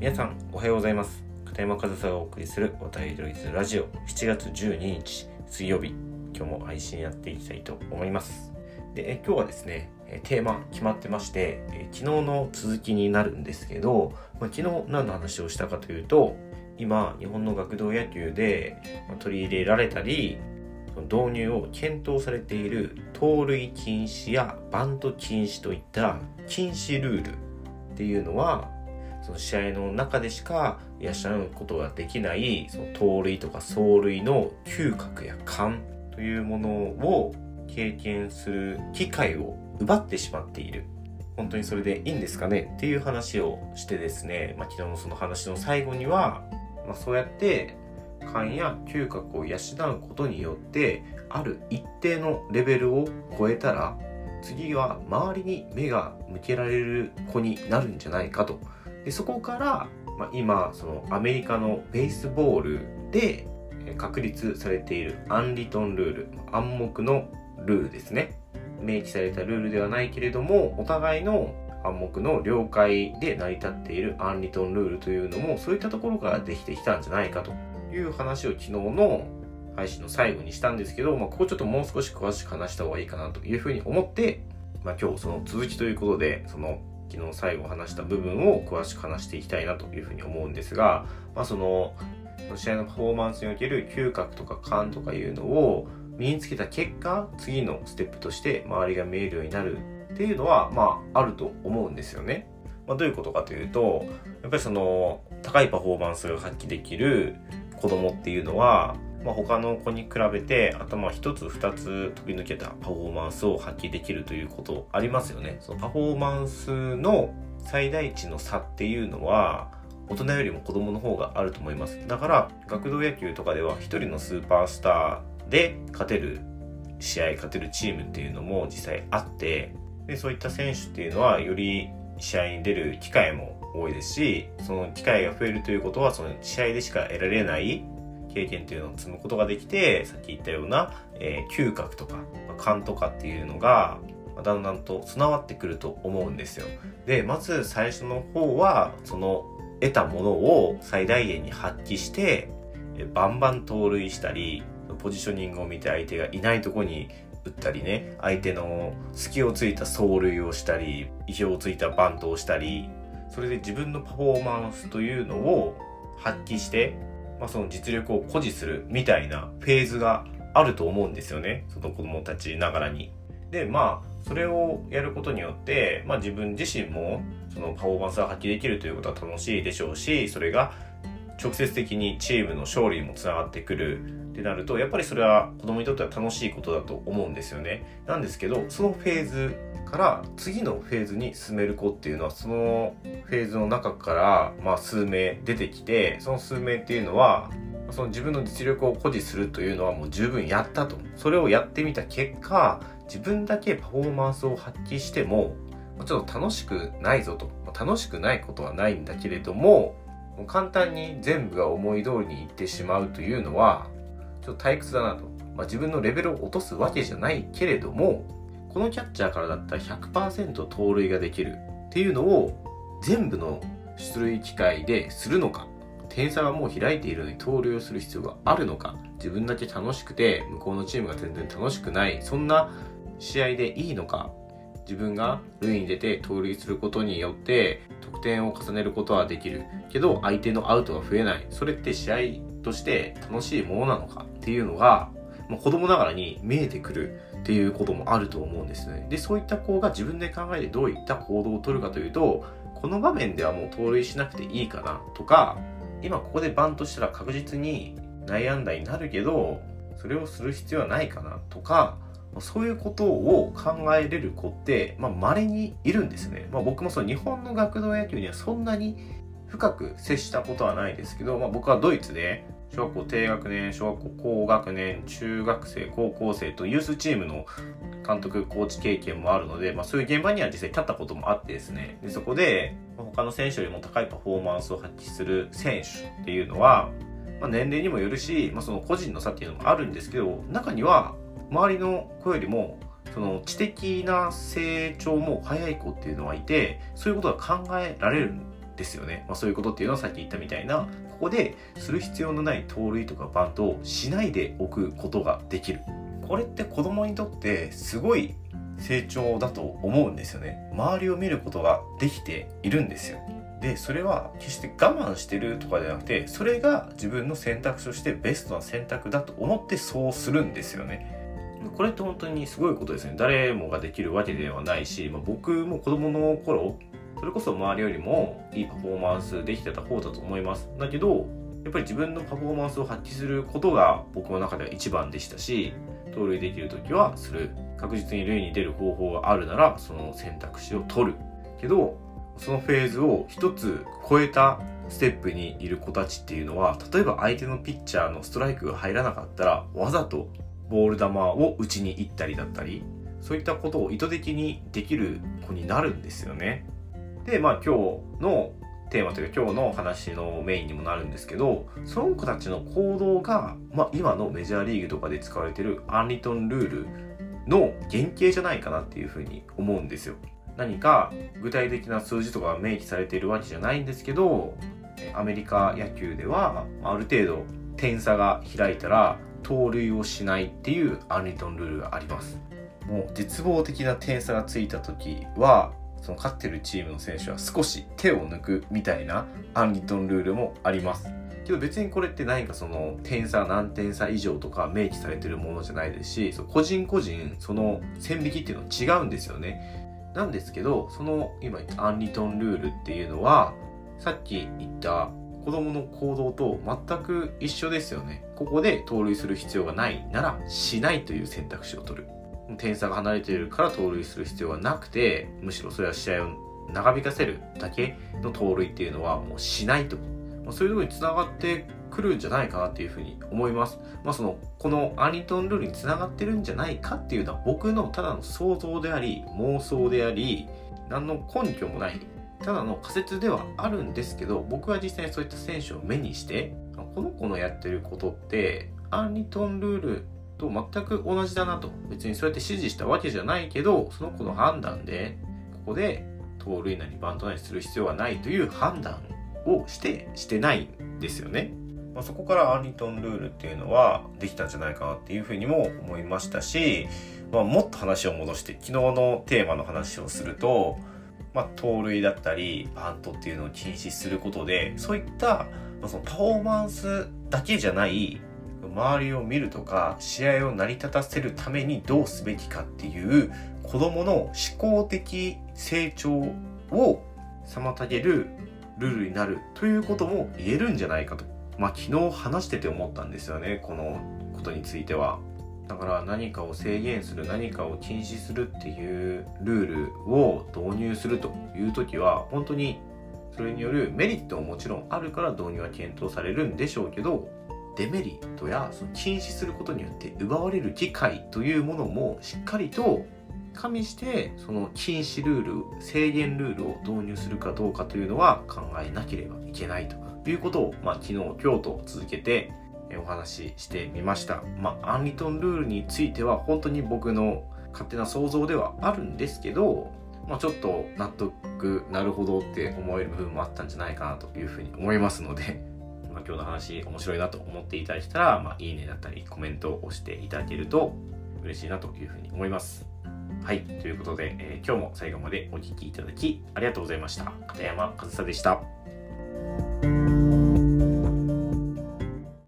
皆さんおはようございます。片山和沙がお送りする渡りドイツラジオ。7月12日水曜日。今日も配信やっていきたいと思います。でえ今日はですねテーマ決まってましてえ昨日の続きになるんですけど、まあ、昨日何の話をしたかというと今日本の学童野球で取り入れられたり導入を検討されている盗塁禁止やバント禁止といった禁止ルールっていうのはその試合の中でしか養うことができないその盗塁とか走塁の嗅覚や勘というものを経験する機会を奪ってしまっている。本当にそれでいいんですかねっていう話をしてですね、まあ、昨日のその話の最後には、まあ、そうやって勘や嗅覚を養うことによってある一定のレベルを超えたら次は周りに目が向けられる子になるんじゃないかと。でそこから、まあ、今そのアメリカのベースボールで確立されているアンリトンルール暗黙のルールですね。明記されたルールではないけれどもお互いの暗黙の了解で成り立っているアンリトンルールというのもそういったところからできてきたんじゃないかという話を昨日の配信の最後にしたんですけど、まあ、ここちょっともう少し詳しく話した方がいいかなというふうに思って、まあ、今日その続きということでその昨日最後話した部分を詳しく話していきたいなというふうに思うんですが、まあ、その試合のパフォーマンスにおける嗅覚とか感とかいうのを身につけた結果次のステップとして周りが見えるようになるっていうのはまああると思うんですよね。まあ、どういうことかというとやっぱりその高いパフォーマンスが発揮できる子供っていうのはまあ、他の子に比べて頭一つ二つ飛び抜けたパフォーマンスを発揮できるということありますよね。そのパフォーマンスの最大値の差っていうのは大人よりも子供の方があると思います。だから学童野球とかでは一人のスーパースターで勝てる試合、勝てるチームっていうのも実際あって、でそういった選手っていうのはより試合に出る機会も多いですし、その機会が増えるということはその試合でしか得られない経験というのを積むことができてさっき言ったような、えー、嗅覚とか勘とかっていうのがだんだんと備わってくると思うんですよ。でまず最初の方はその得たものを最大限に発揮してバンバン盗塁したりポジショニングを見て相手がいないとこに打ったりね相手の隙をついた走塁をしたり意表をついたバントをしたりそれで自分のパフォーマンスというのを発揮してまあ、その実力を誇示するみたいなフェーズがあると思うんですよねその子供たちながらに。でまあそれをやることによって、まあ、自分自身もそのパフォーマンスを発揮できるということは楽しいでしょうしそれが直接的にチームの勝利にもつながってくる。ってなるとやっぱりそれは子供にとっては楽しいことだと思うんですよね。なんですけどそのフェーズから次のフェーズに進める子っていうのはそのフェーズの中からまあ数名出てきてその数名っていうのはその自分の実力を誇示するというのはもう十分やったと。それをやってみた結果自分だけパフォーマンスを発揮してもちょっと楽しくないぞと。楽しくないことはないんだけれどももう簡単に全部が思い通りにいってしまうというのはちょっと退屈だなと、まあ、自分のレベルを落とすわけじゃないけれどもこのキャッチャーからだったら100%盗塁ができるっていうのを全部の出塁機会でするのか点差がもう開いているのに盗塁をする必要があるのか自分だけ楽しくて向こうのチームが全然楽しくないそんな試合でいいのか自分が塁に出て盗塁することによって得点を重ねることはできる。けど相手のアウトが増えない。それって試合として楽しいものなのか？っていうのが、まあ、子供ながらに見えてくるっていうこともあると思うんですね。で、そういった子が自分で考えてどういった行動をとるかというと、この場面ではもう盗塁しなくていいかなとか、今ここでバントしたら確実に内野安打になるけど、それをする必要はないかなとか、そういうことを考えれる子って、まあ、稀にいるんですね。まあ、僕もそう、日本の学童野球にはそんなに深く接したことはないですけど、まあ、僕はドイツで小学校低学年、小学校高学年、中学生、高校生とユースチームの監督、コーチ経験もあるので、まあ、そういう現場には実際立ったこともあってですね、でそこで他の選手よりも高いパフォーマンスを発揮する選手っていうのは、まあ、年齢にもよるし、まあ、その個人の差っていうのもあるんですけど、中には周りの子よりもその知的な成長も早い子っていうのはいて、そういうことが考えられるっですよね。まあ、そういうことっていうのはさっき言ったみたいな、ここでする必要のない盗塁とかバントをしないでおくことができる。これって子供にとってすごい成長だと思うんですよね。周りを見ることができているんですよ。で、それは決して我慢してるとかじゃなくて、それが自分の選択肢としてベストな選択だと思ってそうするんですよね。これって本当にすごいことですね。誰もができるわけではないし、まあ、僕も子供の頃、それこそ周りよりもいいパフォーマンスできてた方だと思います。だけど、やっぱり自分のパフォーマンスを発揮することが僕の中では一番でしたし、盗塁できる時はする。確実に塁に出る方法があるなら、その選択肢を取る。けど、そのフェーズを一つ超えたステップにいる子たちっていうのは、例えば相手のピッチャーのストライクが入らなかったら、わざとボール球を打ちに行ったりだったり、そういったことを意図的にできる子になるんですよね。で、まあ今日のテーマというか今日の話のメインにもなるんですけど、その子たちの行動が、まあ今のメジャーリーグとかで使われてるアンリトンルールの原型じゃないかなっていうふうに思うんですよ。何か具体的な数字とかが明記されているわけじゃないんですけど、アメリカ野球ではある程度点差が開いたら盗塁をしないっていうアンリトンルールがあります。もう絶望的な点差がついた時はその勝ってるチームの選手は少し手を抜くみたいなアンリトンルールもあります。けど別にこれって何かその点差何点差以上とか明記されてるものじゃないですし、個人個人その線引きっていうのは違うんですよね。なんですけど、その今アンリトンルールっていうのは、さっき言った子供の行動と全く一緒ですよね。ここで盗塁する必要がないなら、しないという選択肢を取る。点差が離れているから盗塁する必要はなくて、むしろそれは試合を長引かせるだけの盗塁っていうのはもうしないと。まあ、そういうところにつながってくるんじゃないかなっていうふうに思います。まあその、このアニトンルールにつながってるんじゃないかっていうのは僕のただの想像であり、妄想であり、何の根拠もないただの仮説ではあるんですけど僕は実際にそういった選手を目にしてこの子のやってることってアンリトンルールと全く同じだなと別にそうやって指示したわけじゃないけどその子の判断でここで盗塁なりバントなりする必要はないという判断をしてしてないんですよね。まあ、そこからアンリトンルールっていうのはできたんじゃないかなっていうふうにも思いましたし、まあ、もっと話を戻して昨日のテーマの話をするとまあ、盗塁だったりバントっていうのを禁止することでそういった、まあ、そのパフォーマンスだけじゃない周りを見るとか試合を成り立たせるためにどうすべきかっていう子供の思考的成長を妨げるルールになるということも言えるんじゃないかと、まあ、昨日話してて思ったんですよねこのことについては。だから何かを制限する何かを禁止するっていうルールを導入するという時は本当にそれによるメリットももちろんあるから導入は検討されるんでしょうけどデメリットやその禁止することによって奪われる機会というものもしっかりと加味してその禁止ルール制限ルールを導入するかどうかというのは考えなければいけないということを、まあ、昨日今日と続けてお話ししてみました。まあ、アンリトンルールについては本当に僕の勝手な想像ではあるんですけど、まあ、ちょっと納得なるほどって思える部分もあったんじゃないかなというふうに思いますので、まあ、今日の話面白いなと思っていただけたら、まあ、いいねだったりコメントを押していただけると嬉しいなというふうに思います。はい。ということで、えー、今日も最後までお聴きいただきありがとうございました。片山和沙でした。